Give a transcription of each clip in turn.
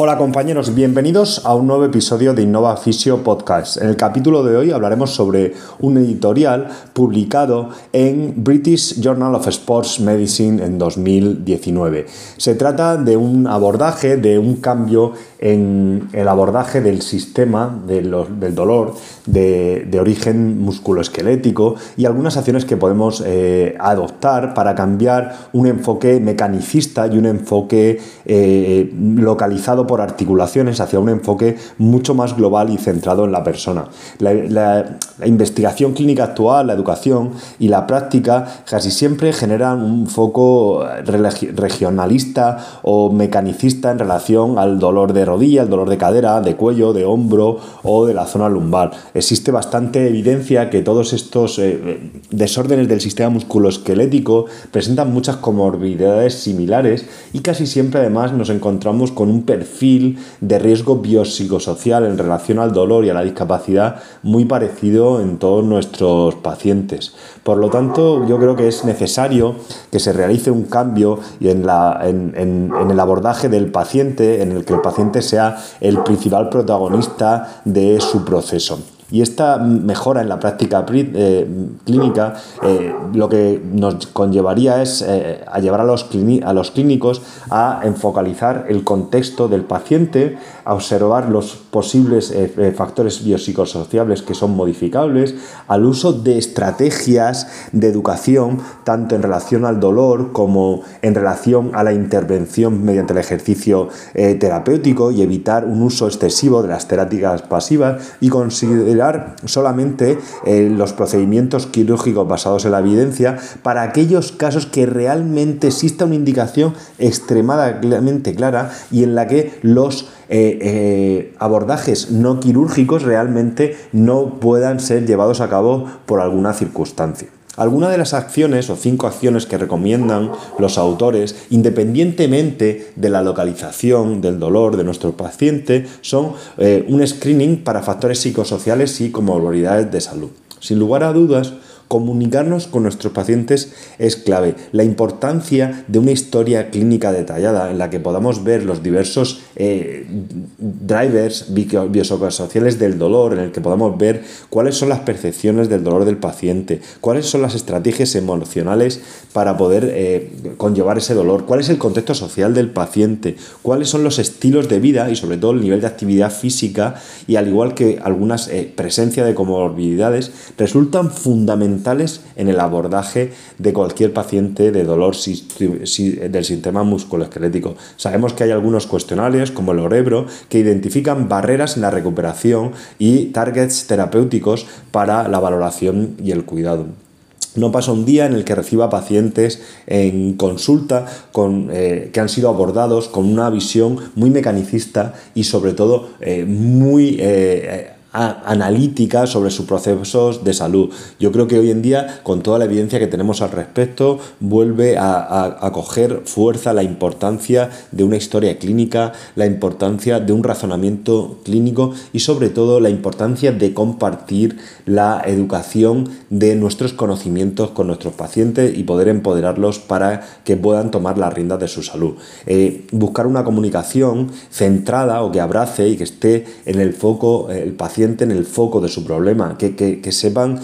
Hola compañeros, bienvenidos a un nuevo episodio de Innova Fisio Podcast. En el capítulo de hoy hablaremos sobre un editorial publicado en British Journal of Sports Medicine en 2019. Se trata de un abordaje, de un cambio en el abordaje del sistema del dolor de, origen musculoesquelético y algunas acciones que podemos eh, adoptar para cambiar un enfoque mecanicista y un enfoque eh, localizado por articulaciones hacia un enfoque mucho más global y centrado en la persona. La, investigación clínica actual, la educación y la práctica casi siempre generan un foco regionalista o mecanicista en relación al dolor de rodilla, el dolor de cadera, de cuello, de hombro o de la zona lumbar. Existe bastante evidencia que todos estos eh, desórdenes del sistema musculoesquelético presentan muchas comorbilidades similares y casi siempre además nos encontramos con un perfil de riesgo biopsicosocial en relación al dolor y a la discapacidad muy parecido en todos nuestros pacientes. Por lo tanto, yo creo que es necesario que se realice un cambio en, la, en el abordaje del paciente, en el que el paciente sea el principal protagonista de su proceso. Y esta mejora en la práctica eh, clínica eh, lo que nos conllevaría es eh, a llevar a los, a los clínicos a enfocalizar el contexto del paciente, a observar los posibles factores biopsicosociales que son modificables, al uso de estrategias de educación, tanto en relación al dolor como en relación a la intervención mediante el ejercicio terapéutico y evitar un uso excesivo de las teráticas pasivas y considerar solamente eh, los procedimientos quirúrgicos basados en la evidencia para aquellos casos que realmente exista una indicación extremadamente clara y en la que los eh, eh, abordajes no quirúrgicos realmente no puedan ser llevados a cabo por alguna circunstancia. Algunas de las acciones o cinco acciones que recomiendan los autores, independientemente de la localización del dolor de nuestro paciente, son eh, un screening para factores psicosociales y comorbilidades de salud. Sin lugar a dudas, Comunicarnos con nuestros pacientes es clave. La importancia de una historia clínica detallada en la que podamos ver los diversos eh, drivers biopsicosociales del dolor, en el que podamos ver cuáles son las percepciones del dolor del paciente, cuáles son las estrategias emocionales para poder eh, conllevar ese dolor, cuál es el contexto social del paciente, cuáles son los estilos de vida y sobre todo el nivel de actividad física y al igual que algunas eh, presencia de comorbilidades resultan fundamentales en el abordaje de cualquier paciente de dolor del sistema musculoesquelético. Sabemos que hay algunos cuestionarios, como el Orebro, que identifican barreras en la recuperación y targets terapéuticos para la valoración y el cuidado. No pasa un día en el que reciba pacientes en consulta con, eh, que han sido abordados con una visión muy mecanicista y sobre todo eh, muy eh, analítica sobre sus procesos de salud. Yo creo que hoy en día, con toda la evidencia que tenemos al respecto, vuelve a, coger fuerza la importancia de una historia clínica, la importancia de un razonamiento clínico y sobre todo la importancia de compartir la educación de nuestros conocimientos con nuestros pacientes y poder empoderarlos para que puedan tomar las riendas de su salud. Eh, buscar una comunicación centrada o que abrace y que esté en el foco el paciente en el foco de su problema, que, que sepan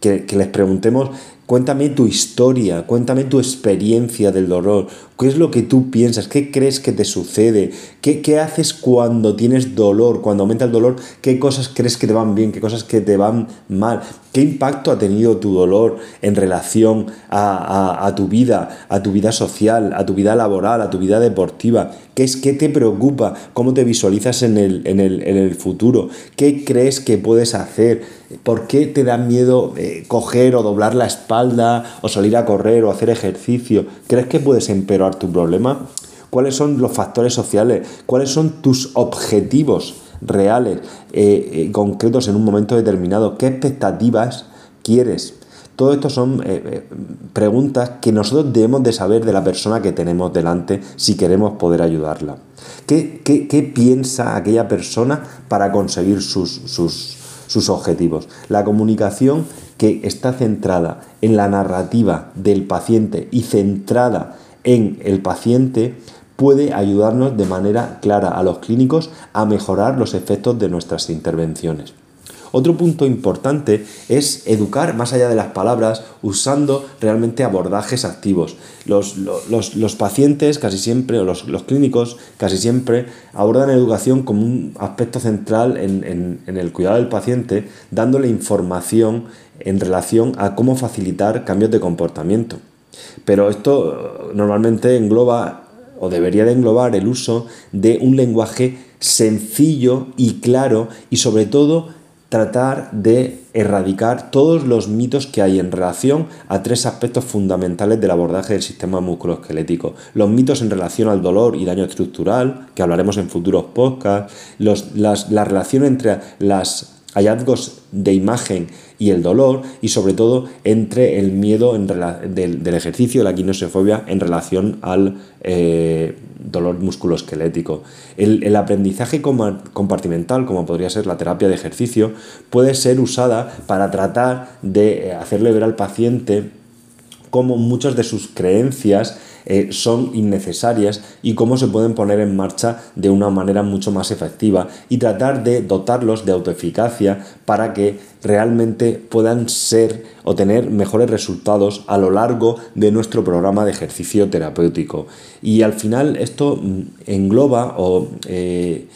que, que les preguntemos Cuéntame tu historia, cuéntame tu experiencia del dolor, qué es lo que tú piensas, qué crees que te sucede, qué, qué, haces cuando tienes dolor, cuando aumenta el dolor, qué cosas crees que te van bien, qué cosas que te van mal, qué impacto ha tenido tu dolor en relación a, tu vida, a tu vida social, a tu vida laboral, a tu vida deportiva, qué es qué te preocupa, cómo te visualizas en el, en el, en el futuro, qué crees que puedes hacer ¿Por qué te da miedo eh, coger o doblar la espalda o salir a correr o hacer ejercicio? ¿Crees que puedes empeorar tu problema? ¿Cuáles son los factores sociales? ¿Cuáles son tus objetivos reales, eh, eh, concretos en un momento determinado? ¿Qué expectativas quieres? Todo esto son preguntas que nosotros debemos de saber de la persona que tenemos delante si queremos poder ayudarla. ¿Qué, piensa aquella persona para conseguir sus, sus objetivos. La comunicación que está centrada en la narrativa del paciente y centrada en el paciente puede ayudarnos de manera clara a los clínicos a mejorar los efectos de nuestras intervenciones. Otro punto importante es educar más allá de las palabras usando realmente abordajes activos. Los, pacientes casi siempre, o los, clínicos casi siempre abordan educación como un aspecto central en, en el cuidado del paciente, dándole información en relación a cómo facilitar cambios de comportamiento. Pero esto normalmente engloba o debería de englobar el uso de un lenguaje sencillo y claro y sobre todo tratar de erradicar todos los mitos que hay en relación a tres aspectos fundamentales del abordaje del sistema musculoesquelético. Los mitos en relación al dolor y daño estructural, que hablaremos en futuros podcasts, la relación entre los hallazgos de imagen y el dolor y sobre todo entre el miedo del, ejercicio, la quinesiofobia en relación al eh, dolor musculoesquelético. El, el aprendizaje compartimental, como podría ser la terapia de ejercicio, puede ser usada para tratar de hacerle ver al paciente cómo muchas de sus creencias eh, son innecesarias y cómo se pueden poner en marcha de una manera mucho más efectiva y tratar de dotarlos de autoeficacia para que realmente puedan ser o tener mejores resultados a lo largo de nuestro programa de ejercicio terapéutico. Y al final esto mm, engloba o eh,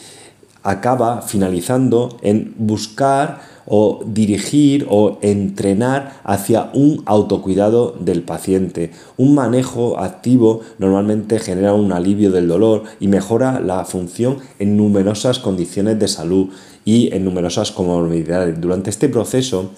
acaba finalizando en buscar o dirigir o entrenar hacia un autocuidado del paciente. Un manejo activo normalmente genera un alivio del dolor y mejora la función en numerosas condiciones de salud y en numerosas comorbilidades. Durante este proceso,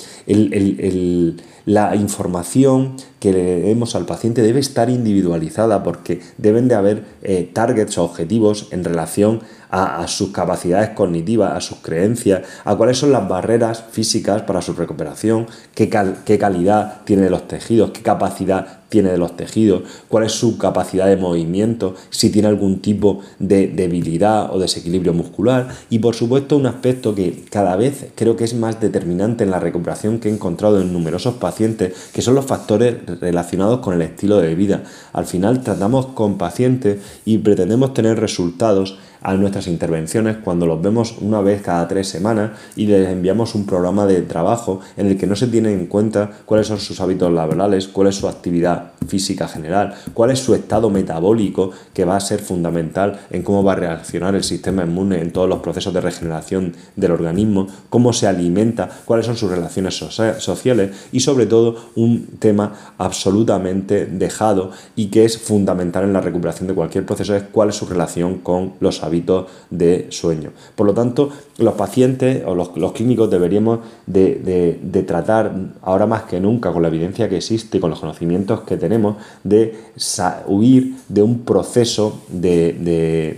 la información que le demos al paciente debe estar individualizada porque deben de haber eh, targets o objetivos en relación a, sus capacidades cognitivas, a sus creencias, a cuáles son las barreras físicas para su recuperación, qué, qué calidad tiene de los tejidos, qué capacidad tiene de los tejidos, cuál es su capacidad de movimiento, si tiene algún tipo de debilidad o desequilibrio muscular. Y por supuesto un aspecto que cada vez creo que es más determinante en la recuperación que he encontrado en numerosos pacientes, que son los factores relacionados con el estilo de vida. Al final tratamos con pacientes y pretendemos tener resultados a nuestras intervenciones cuando los vemos una vez cada tres semanas y les enviamos un programa de trabajo en el que no se tiene en cuenta cuáles son sus hábitos laborales, cuál es su actividad física general, cuál es su estado metabólico que va a ser fundamental en cómo va a reaccionar el sistema inmune en todos los procesos de regeneración del organismo, cómo se alimenta, cuáles son sus relaciones sociales y sobre todo un tema absolutamente dejado y que es fundamental en la recuperación de cualquier proceso es cuál es su relación con los hábitos de sueño. Por lo tanto, los pacientes o los, clínicos deberíamos de, tratar ahora más que nunca con la evidencia que existe, con los conocimientos que tenemos, de huir de un proceso de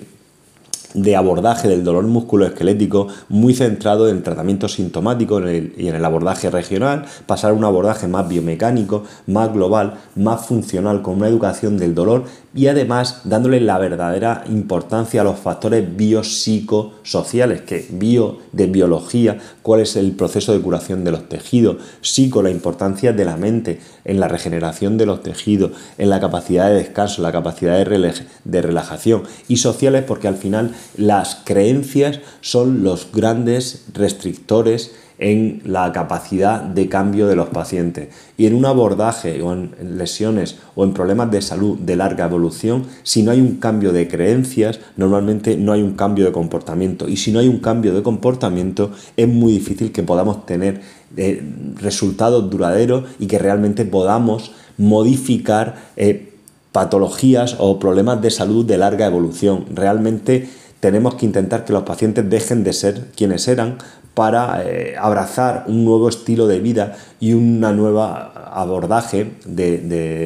de abordaje del dolor musculoesquelético muy centrado en el tratamiento sintomático y en el abordaje regional, pasar a un abordaje más biomecánico, más global, más funcional, con una educación del dolor y además dándole la verdadera importancia a los factores biopsicosociales, que bio de biología, cuál es el proceso de curación de los tejidos, psico, la importancia de la mente en la regeneración de los tejidos, en la capacidad de descanso, la capacidad de relajación y sociales porque al final las creencias son los grandes restrictores en la capacidad de cambio de los pacientes. Y en un abordaje o en lesiones o en problemas de salud de larga evolución, si no hay un cambio de creencias, normalmente no hay un cambio de comportamiento. Y si no hay un cambio de comportamiento, es muy difícil que podamos tener eh, resultados duraderos y que realmente podamos modificar eh, patologías o problemas de salud de larga evolución. Realmente tenemos que intentar que los pacientes dejen de ser quienes eran para eh, abrazar un nuevo estilo de vida y un nuevo abordaje de,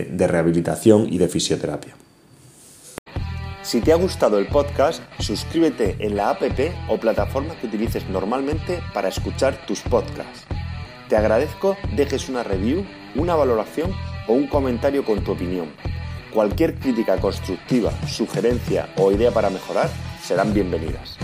de rehabilitación y de fisioterapia. Si te ha gustado el podcast, suscríbete en la app o plataforma que utilices normalmente para escuchar tus podcasts. Te agradezco dejes una review, una valoración o un comentario con tu opinión. Cualquier crítica constructiva, sugerencia o idea para mejorar serán bienvenidas.